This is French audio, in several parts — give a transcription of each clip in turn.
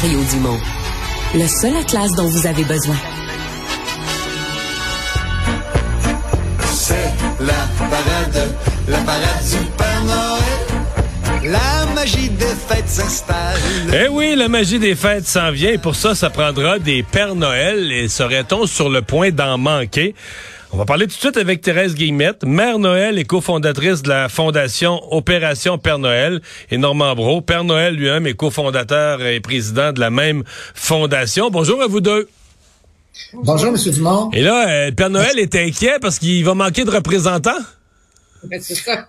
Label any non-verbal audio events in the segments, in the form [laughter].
Mario Dumont, le seul atlas dont vous avez besoin. C'est la parade, la parade du Père Noël. La magie des fêtes s'installe. Eh oui, la magie des fêtes s'en vient et pour ça, ça prendra des Pères Noël et serait-on sur le point d'en manquer? On va parler tout de suite avec Thérèse Guillemette, mère Noël et cofondatrice de la fondation Opération Père Noël, et Normand Bro, Père Noël lui-même est cofondateur et président de la même fondation. Bonjour à vous deux. Bonjour, M. Dumont. Et là, euh, Père Noël est inquiet parce qu'il va manquer de représentants?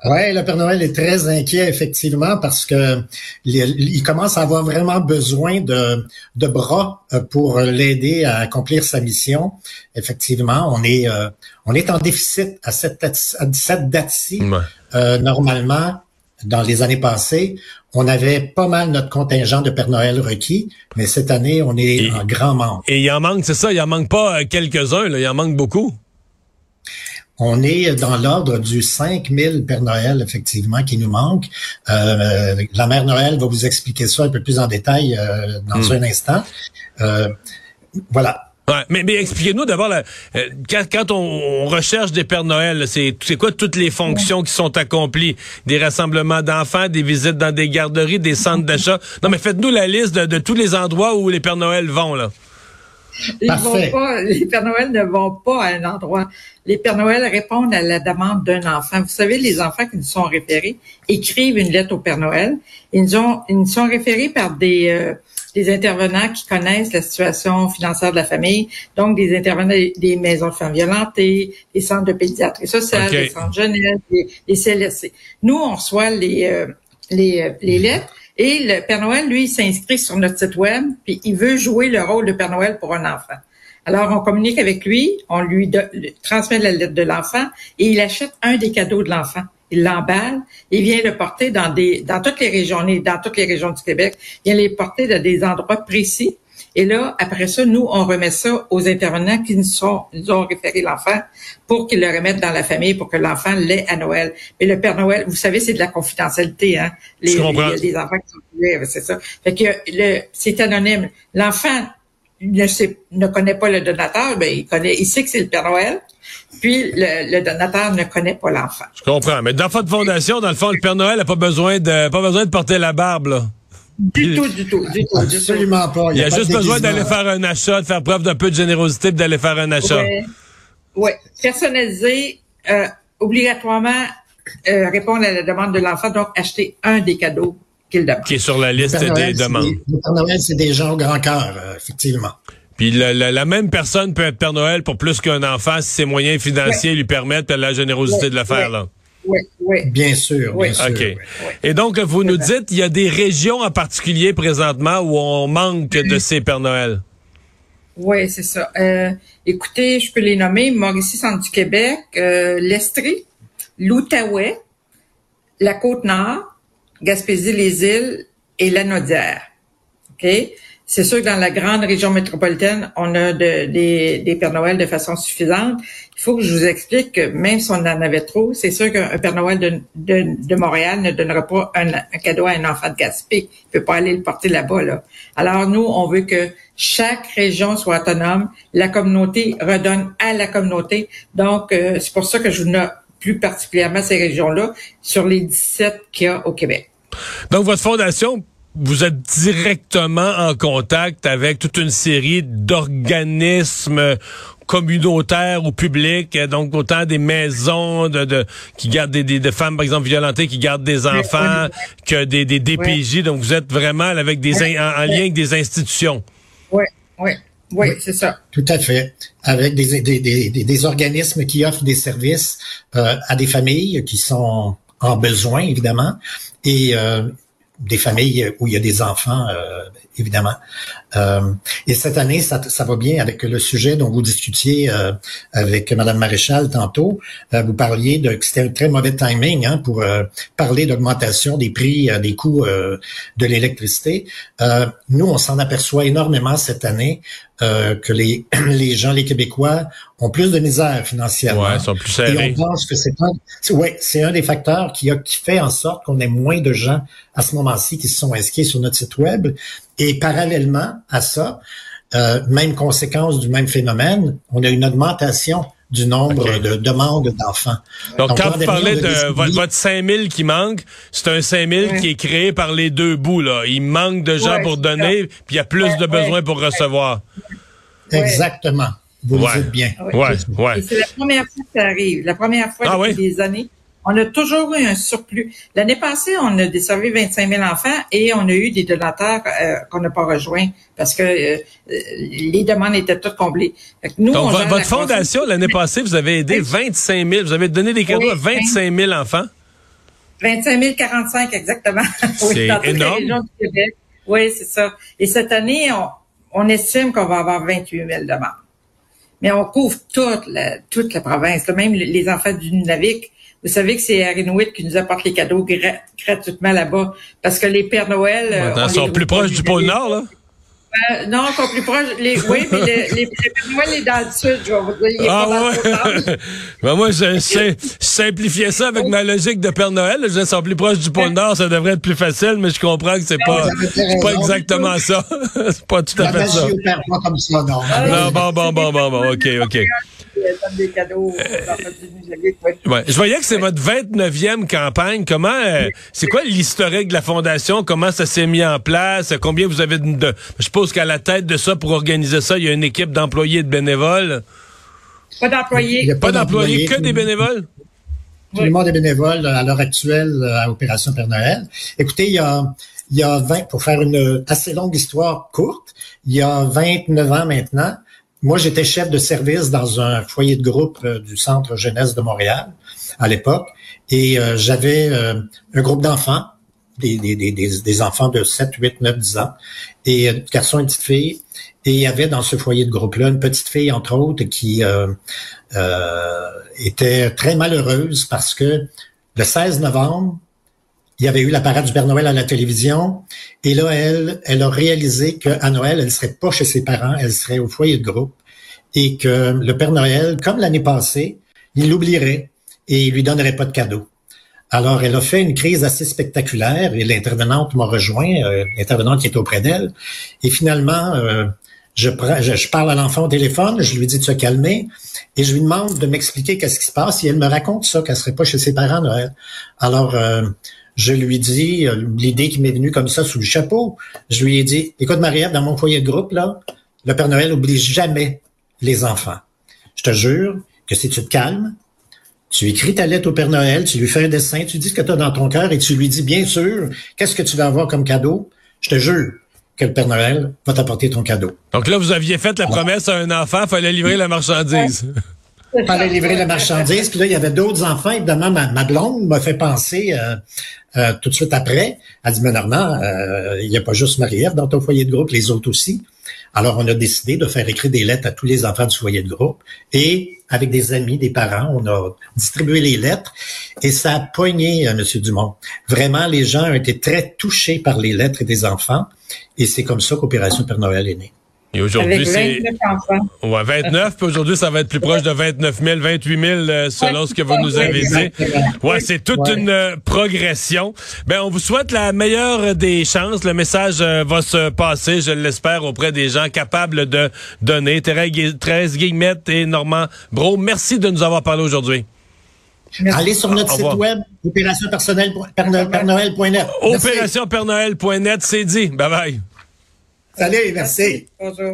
Oui, le Père Noël est très inquiet, effectivement, parce que il commence à avoir vraiment besoin de, de bras euh, pour l'aider à accomplir sa mission. Effectivement, on est, euh, on est en déficit à cette, à cette date-ci. Euh, normalement, dans les années passées, on avait pas mal notre contingent de Père Noël requis, mais cette année, on est en grand manque. Et il en manque, c'est ça, il en manque pas quelques-uns, il en manque beaucoup. On est dans l'ordre du 5000 Père Noël, effectivement, qui nous manque. Euh, la Mère Noël va vous expliquer ça un peu plus en détail euh, dans Hmm. un instant. Euh, voilà. Ouais, mais, mais expliquez-nous d'abord, euh, quand, quand on, on recherche des Pères Noël, c'est c'est quoi toutes les fonctions qui sont accomplies? Des rassemblements d'enfants, des visites dans des garderies, des centres d'achat? Non, mais faites-nous la liste de, de tous les endroits où les Pères Noël vont, là. Ils Parfait. vont pas, les Pères Noël ne vont pas à un endroit. Les Pères Noël répondent à la demande d'un enfant. Vous savez, les enfants qui nous sont référés écrivent une lettre au Père Noël. Ils nous, ont, ils nous sont référés par des, euh, des intervenants qui connaissent la situation financière de la famille, donc des intervenants des, maisons de femmes violentées, des centres de pédiatrie sociale, des centres jeunesse, des, des CLSC. Nous, on reçoit les, euh, les, euh, les lettres et le Père Noël, lui, s'inscrit sur notre site web, puis il veut jouer le rôle de Père Noël pour un enfant. Alors, on communique avec lui, on lui transmet la lettre de l'enfant et il achète un des cadeaux de l'enfant. Il l'emballe, il vient le porter dans des, dans toutes les régions, dans toutes les régions du Québec. Il vient les porter dans des endroits précis. Et là, après ça, nous, on remet ça aux intervenants qui nous, sont, nous ont référé l'enfant pour qu'ils le remettent dans la famille pour que l'enfant l'ait à Noël. Mais le Père Noël, vous savez, c'est de la confidentialité, hein. Les, a des enfants qui sont c'est ça. Fait que le, c'est anonyme. L'enfant ne sait, ne connaît pas le donateur, ben, il connaît, il sait que c'est le Père Noël. Puis le, le donateur ne connaît pas l'enfant. Je comprends. Mais dans votre fondation, dans le fond, le Père Noël n'a pas besoin de pas besoin de porter la barbe, là. Du tout, du tout, du tout, du tout. Absolument pas. Il a pas juste besoin d'aller faire un achat, de faire preuve d'un peu de générosité, puis d'aller faire un achat. Ouais. Personnalisé, euh, obligatoirement euh, répondre à la demande de l'enfant, donc acheter un des cadeaux qu'il demande. Qui est sur la liste Père Noël, des c'est demandes. des- Le Père Noël, c'est des gens au grand cœur, euh, effectivement. Puis la, la- la même personne peut être Père Noël pour plus qu'un enfant si ses moyens financiers lui permettent a la générosité Ouais, de le faire. ouais. Là. Oui, oui. Bien sûr, Oui. bien sûr. Et donc, vous nous dites, il y a des régions en particulier présentement où on manque de ces Pères Noël. Oui, c'est ça. Euh, écoutez, je peux les nommer. Mauricie, Centre du Québec, euh, l'Estrie, l'Outaouais, la Côte-Nord, Gaspésie-les-Îles et la Naudière. OK? C'est sûr que dans la grande région métropolitaine, on a de- des, des Pères Noël de façon suffisante. Il faut que je vous explique que même si on en avait trop, c'est sûr qu'un Père Noël de, de, de Montréal ne donnera pas un, un cadeau à un enfant de Gaspé. Il peut pas aller le porter là-bas. Là. Alors nous, on veut que chaque région soit autonome. La communauté redonne à la communauté. Donc, euh, c'est pour ça que je vous note plus particulièrement ces régions-là sur les 17 qu'il y a au Québec. Donc, votre fondation vous êtes directement en contact avec toute une série d'organismes communautaires ou publics, donc autant des maisons de, qui gardent des, des, femmes, par exemple, violentées, qui gardent des enfants, que des, des DPJ. Donc, vous êtes vraiment avec des en, lien avec des institutions. Oui, oui. Oui, c'est ça. Tout à fait. Avec des, des, des, des, organismes qui offrent des services euh, à des familles qui sont en besoin, évidemment, et euh, des familles où il y a des enfants, euh, évidemment. Euh, et cette année, ça, ça, va bien avec le sujet dont vous discutiez euh, avec Madame Maréchal tantôt. Euh, vous parliez de que c'était un très mauvais timing hein, pour parler d'augmentation des prix, des coûts de l'électricité. nous, on s'en aperçoit énormément cette année que les, [clears throat] les gens, les Québécois, ont plus de misère financièrement. Ouais, sont plus serrés. Et on pense que c'est un, ouais, c'est un des facteurs qui, a, qui fait en sorte qu'on ait moins de gens à ce moment-ci qui se sont inscrits sur notre site web. Et parallèlement à ça, euh, même conséquence du même phénomène, on a une augmentation du nombre de demandes d'enfants. Donc, quand vous parlez de, votre, votre 5000 qui manque, c'est un 5000 qui est créé par les deux bouts. Là. Il manque de gens pour donner, puis il y a plus de besoins pour recevoir. Exactement. Vous le dites bien. Ouais, ouais. C'est la première fois que ça arrive. La première fois ah, depuis des années. On a toujours eu un surplus. L'année passée, on a desservi 25 000 enfants et on a eu des donateurs euh, qu'on n'a pas rejoints parce que euh, les demandes étaient toutes comblées. nous, Donc, votre fondation, l'année passée, vous avez aidé 25 000, vous avez donné des cadeaux à 25 000 enfants? 25 045, exactement. [laughs] C'est énorme. Oui, c'est ça. Et cette année, on, on estime qu'on va avoir 28 000 demandes. Mais on couvre toute la, toute la province, même les enfants du Nunavik vous savez que c'est Inuit qui nous apporte les cadeaux gratuitement là-bas. Parce que les Pères Noël... Euh, ils sont plus proches du pôle Nord, là? Euh, non, sont plus proches. Les, oui, mais les, Noël est dans le sud, je vais vous dire. Il est ah pas ouais. [laughs] ben moi, je, je, simplifiais ça avec ma logique de Père Noël. Je sont plus proches du pôle Nord, ça devrait être plus facile, mais je comprends que c'est pas, c'est pas exactement ça. [laughs] c'est pas tout à fait ça. Non, bon, bon, bon, bon, bon, ok, ok. Des cadeaux ouais. Je voyais que c'est votre 29e campagne. Comment, euh, c'est quoi l'historique de la fondation? Comment ça s'est mis en place? Combien vous avez de, je suppose qu'à la tête de ça, pour organiser ça, il y a une équipe d'employés et de bénévoles. Pas d'employés. Pas, d'employés, que des bénévoles? Tout le monde est bénévole à l'heure actuelle euh, à Opération Père Noël. Écoutez, il y a, il y a 20, pour faire une assez longue histoire courte, il y a 29 ans maintenant, moi, j'étais chef de service dans un foyer de groupe euh, du Centre jeunesse de Montréal à l'époque, et euh, j'avais euh, un groupe d'enfants, des, des, des, des, enfants de 7, 8, 9, 10 ans, et garçons et petites filles. Et il y avait dans ce foyer de groupe-là une petite fille, entre autres, qui était très malheureuse parce que le 16 novembre, il y avait eu la parade du Père Noël à la télévision. Et là, elle, elle a réalisé qu'à Noël, elle serait pas chez ses parents, elle serait au foyer de groupe. Et que le Père Noël, comme l'année passée, il l'oublierait et il lui donnerait pas de cadeau. Alors, elle a fait une crise assez spectaculaire et l'intervenante m'a rejoint, euh, l'intervenante qui est auprès d'elle. Et finalement, euh, je, parle à l'enfant au téléphone, je lui dis de se calmer et je lui demande de m'expliquer qu'est-ce qui se passe. Et elle me raconte ça, qu'elle serait pas chez ses parents Noël. Alors, euh, je lui dis, euh, l'idée qui m'est venue comme ça sous le chapeau, je lui ai dit, écoute Marie-Ève, dans mon foyer de groupe, là, le Père Noël n'oblige jamais les enfants. Je te jure que si tu te calmes, tu écris ta lettre au Père Noël, tu lui fais un dessin, tu dis ce que tu as dans ton cœur et tu lui dis, bien sûr, qu'est-ce que tu vas avoir comme cadeau? Je te jure que le Père Noël va t'apporter ton cadeau. Donc là, vous aviez fait la promesse à un enfant, fallait livrer la marchandise. Il fallait livrer la marchandise. Puis là, il y avait d'autres enfants. Évidemment, ma, blonde m'a fait penser euh, euh, tout de suite après. Elle dit, mais Normand, euh, il n'y a pas juste Marie-Ève dans ton foyer de groupe, les autres aussi. Alors, on a décidé de faire écrire des lettres à tous les enfants du foyer de groupe. Et avec des amis, des parents, on a distribué les lettres. Et ça a poigné, M. Dumont. Vraiment, les gens ont été très touchés par les lettres des enfants. Et c'est comme ça qu'Opération Père Noël est née. Et aujourd'hui, c'est. Ouais, 29, puis aujourd'hui, ça va être plus proche de 29 000, 28 000, selon ce que vous nous avez dit. Ouais, c'est toute une euh, progression. Ben, on vous souhaite la meilleure des chances. Le message euh, va se passer, je l'espère, auprès des gens capables de donner. Thérèse Guillemette et Normand Bro, merci de nous avoir parlé aujourd'hui. Merci. Allez sur notre Au site revoir. web, opérationpersonnel.net. Merci. Opérationpernnoël.net, c'est dit. Bye bye. Salut, merci. Bonjour.